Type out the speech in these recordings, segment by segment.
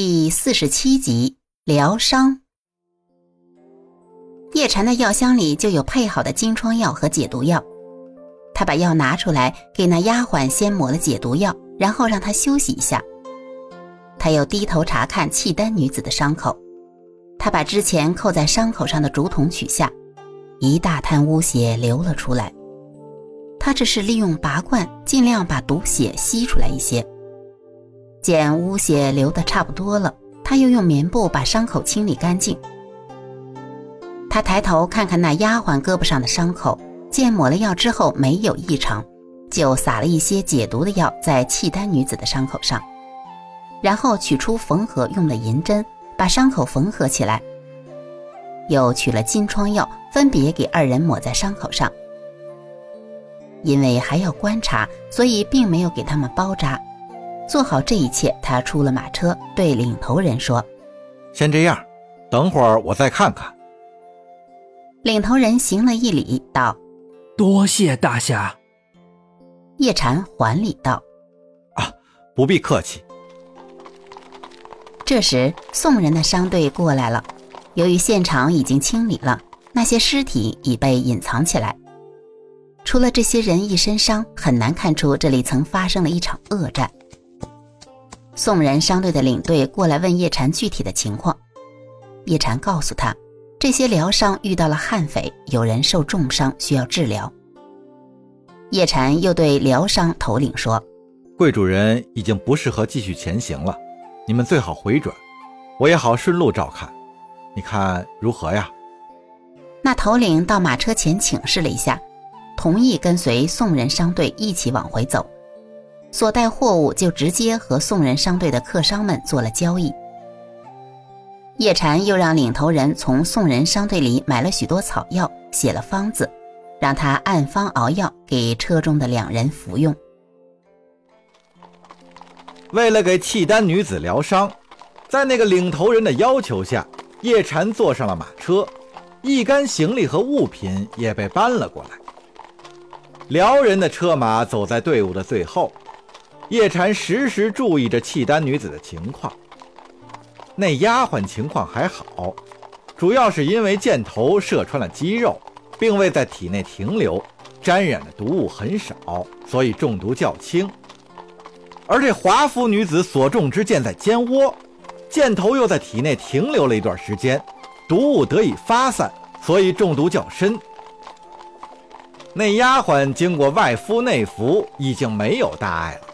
第四十七集疗伤。叶禅的药箱里就有配好的金疮药和解毒药，他把药拿出来给那丫鬟先抹了解毒药，然后让她休息一下。他又低头查看契丹女子的伤口，他把之前扣在伤口上的竹筒取下，一大滩污血流了出来。他这是利用拔罐，尽量把毒血吸出来一些。见污血流得差不多了，他又用棉布把伤口清理干净。他抬头看看那丫鬟胳膊上的伤口，见抹了药之后没有异常，就撒了一些解毒的药在契丹女子的伤口上，然后取出缝合用的银针，把伤口缝合起来。又取了金疮药，分别给二人抹在伤口上。因为还要观察，所以并没有给他们包扎。做好这一切，他出了马车，对领头人说：“先这样，等会儿我再看看。”领头人行了一礼，道：“多谢大侠。”叶禅还礼道：“啊，不必客气。”这时，宋人的商队过来了。由于现场已经清理了，那些尸体已被隐藏起来。除了这些人一身伤，很难看出这里曾发生了一场恶战。宋人商队的领队过来问叶禅具体的情况，叶禅告诉他，这些疗伤遇到了悍匪，有人受重伤需要治疗。叶禅又对疗伤头领说：“贵主人已经不适合继续前行了，你们最好回转，我也好顺路照看。你看如何呀？”那头领到马车前请示了一下，同意跟随宋人商队一起往回走。所带货物就直接和宋人商队的客商们做了交易。叶禅又让领头人从宋人商队里买了许多草药，写了方子，让他按方熬药给车中的两人服用。为了给契丹女子疗伤，在那个领头人的要求下，叶禅坐上了马车，一干行李和物品也被搬了过来。辽人的车马走在队伍的最后。叶禅时时注意着契丹女子的情况。那丫鬟情况还好，主要是因为箭头射穿了肌肉，并未在体内停留，沾染的毒物很少，所以中毒较轻。而这华服女子所中之箭在肩窝，箭头又在体内停留了一段时间，毒物得以发散，所以中毒较深。那丫鬟经过外敷内服，已经没有大碍了。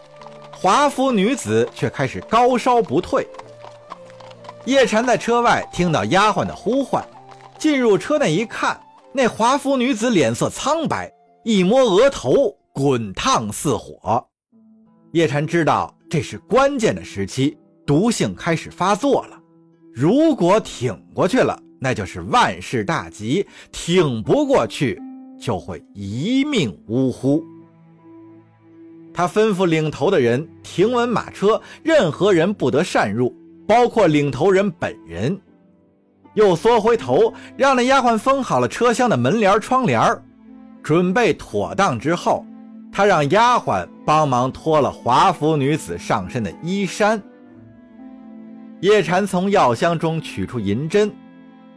华服女子却开始高烧不退。叶禅在车外听到丫鬟的呼唤，进入车内一看，那华服女子脸色苍白，一摸额头，滚烫似火。叶禅知道这是关键的时期，毒性开始发作了。如果挺过去了，那就是万事大吉；挺不过去，就会一命呜呼。他吩咐领头的人停稳马车，任何人不得擅入，包括领头人本人。又缩回头，让那丫鬟封好了车厢的门帘、窗帘准备妥当之后，他让丫鬟帮忙脱了华服女子上身的衣衫。叶禅从药箱中取出银针，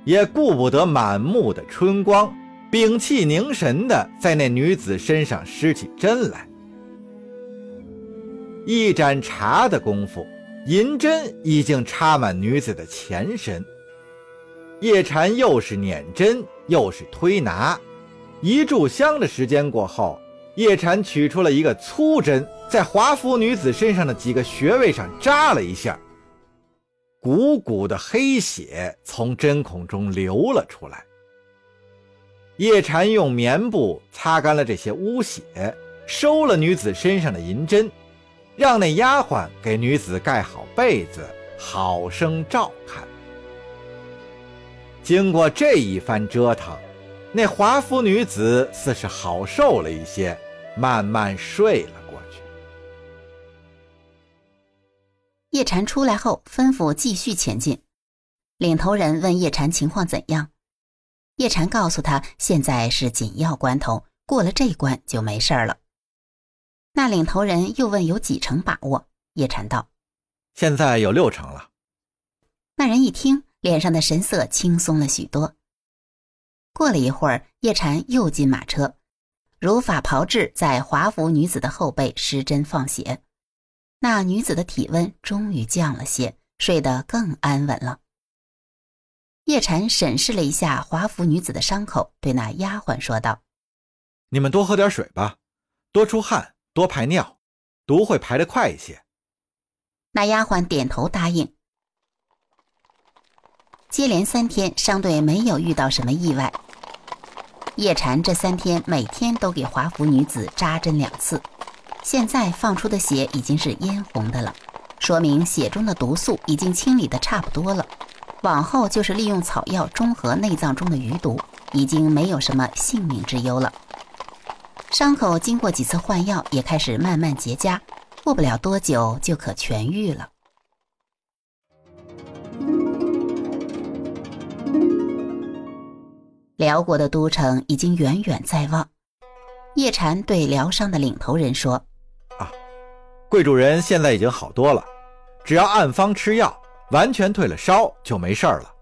也顾不得满目的春光，屏气凝神的在那女子身上施起针来。一盏茶的功夫，银针已经插满女子的前身。叶禅又是捻针又是推拿，一炷香的时间过后，叶禅取出了一个粗针，在华服女子身上的几个穴位上扎了一下，鼓鼓的黑血从针孔中流了出来。叶禅用棉布擦干了这些污血，收了女子身上的银针。让那丫鬟给女子盖好被子，好生照看。经过这一番折腾，那华服女子似是好受了一些，慢慢睡了过去。叶禅出来后，吩咐继续前进。领头人问叶禅情况怎样，叶禅告诉他，现在是紧要关头，过了这关就没事了。那领头人又问有几成把握？叶禅道：“现在有六成了，那人一听，脸上的神色轻松了许多。过了一会儿，叶禅又进马车，如法炮制，在华服女子的后背施针放血。那女子的体温终于降了些，睡得更安稳了。叶禅审视了一下华服女子的伤口，对那丫鬟说道：“你们多喝点水吧，多出汗，多排尿，毒会排得快一些。”那丫鬟点头答应。接连三天，商队没有遇到什么意外。叶禅这三天每天都给华服女子扎针两次，现在放出的血已经是嫣红的了，说明血中的毒素已经清理的差不多了。往后就是利用草药中和内脏中的余毒，已经没有什么性命之忧了。伤口经过几次换药，也开始慢慢结痂，过不了多久就可痊愈了。辽国的都城已经远远在望。叶禅对疗伤的领头人说：“啊，贵主人现在已经好多了，只要按方吃药，完全退了烧就没事了。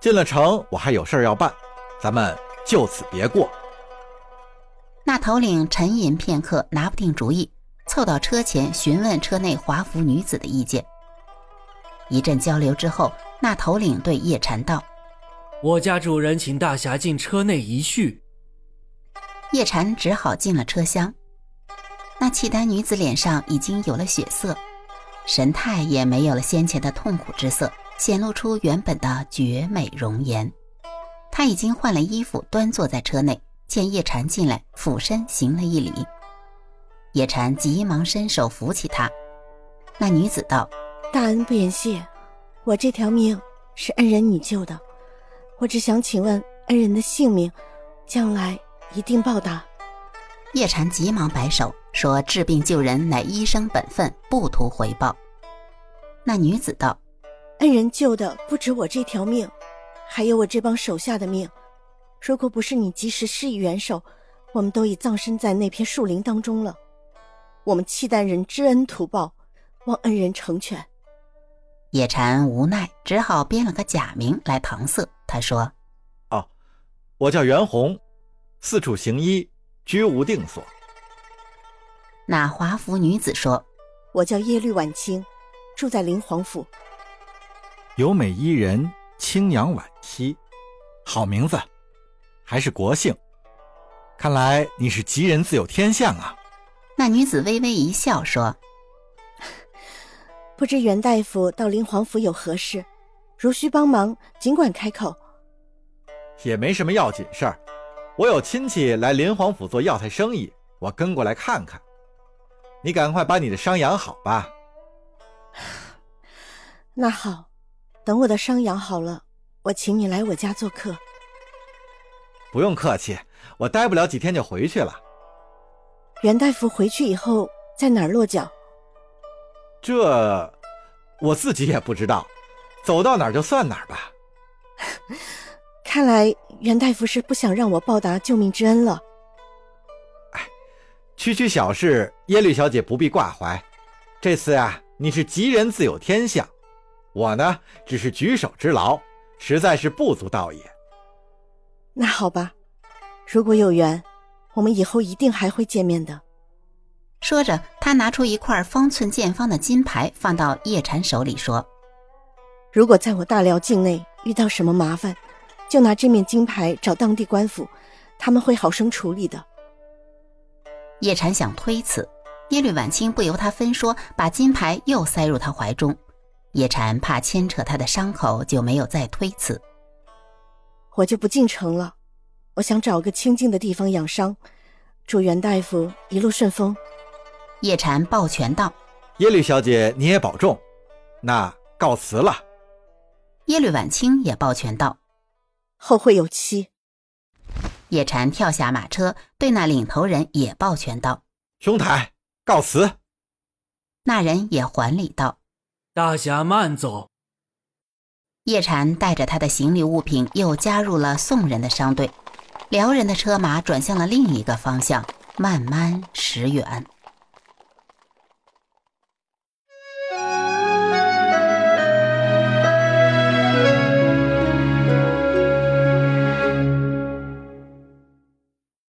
进了城，我还有事要办，咱们就此别过。”那头领沉吟片刻，拿不定主意，凑到车前询问车内华服女子的意见。一阵交流之后，那头领对叶禅道。我家主人请大侠进车内一叙。叶禅只好进了车厢。那契丹女子脸上已经有了血色，神态也没有了先前的痛苦之色，显露出原本的绝美容颜。她已经换了衣服，端坐在车内，见叶禅进来，俯身行了一礼。叶禅急忙伸手扶起她。那女子道：“大恩不言谢，我这条命是恩人你救的。”我只想请问恩人的性命，将来一定报答。叶禅急忙摆手说：“治病救人乃医生本分，不图回报。”那女子道：“恩人救的不止我这条命，还有我这帮手下的命。如果不是你及时施以援手，我们都已葬身在那片树林当中了。我们契丹人知恩图报，望恩人成全。”叶禅无奈，只好编了个假名来搪塞。他说：“哦，我叫袁弘，四处行医，居无定所。”那华服女子说：“我叫耶律婉清，住在灵皇府。”有美伊人，清扬婉兮，好名字，还是国姓。看来你是吉人自有天相啊。那女子微微一笑说。不知袁大夫到林皇府有何事？如需帮忙，尽管开口。也没什么要紧事儿，我有亲戚来林皇府做药材生意，我跟过来看看。你赶快把你的伤养好吧。那好，等我的伤养好了，我请你来我家做客。不用客气，我待不了几天就回去了。袁大夫回去以后在哪儿落脚？这，我自己也不知道，走到哪儿就算哪儿吧。看来袁大夫是不想让我报答救命之恩了。哎，区区小事，耶律小姐不必挂怀。这次呀，你是吉人自有天相，我呢只是举手之劳，实在是不足道也。那好吧，如果有缘，我们以后一定还会见面的。说着，他拿出一块方寸见方的金牌，放到叶禅手里，说：“如果在我大辽境内遇到什么麻烦，就拿这面金牌找当地官府，他们会好生处理的。”叶禅想推辞，耶律婉清不由他分说，把金牌又塞入他怀中。叶禅怕牵扯他的伤口，就没有再推辞。我就不进城了，我想找个清静的地方养伤。祝袁大夫一路顺风。叶禅抱拳道：“耶律小姐，你也保重。那告辞了。”耶律婉清也抱拳道：“后会有期。”叶禅跳下马车，对那领头人也抱拳道：“兄台，告辞。”那人也还礼道：“大侠慢走。”叶禅带着他的行李物品，又加入了宋人的商队。辽人的车马转向了另一个方向，慢慢驶远。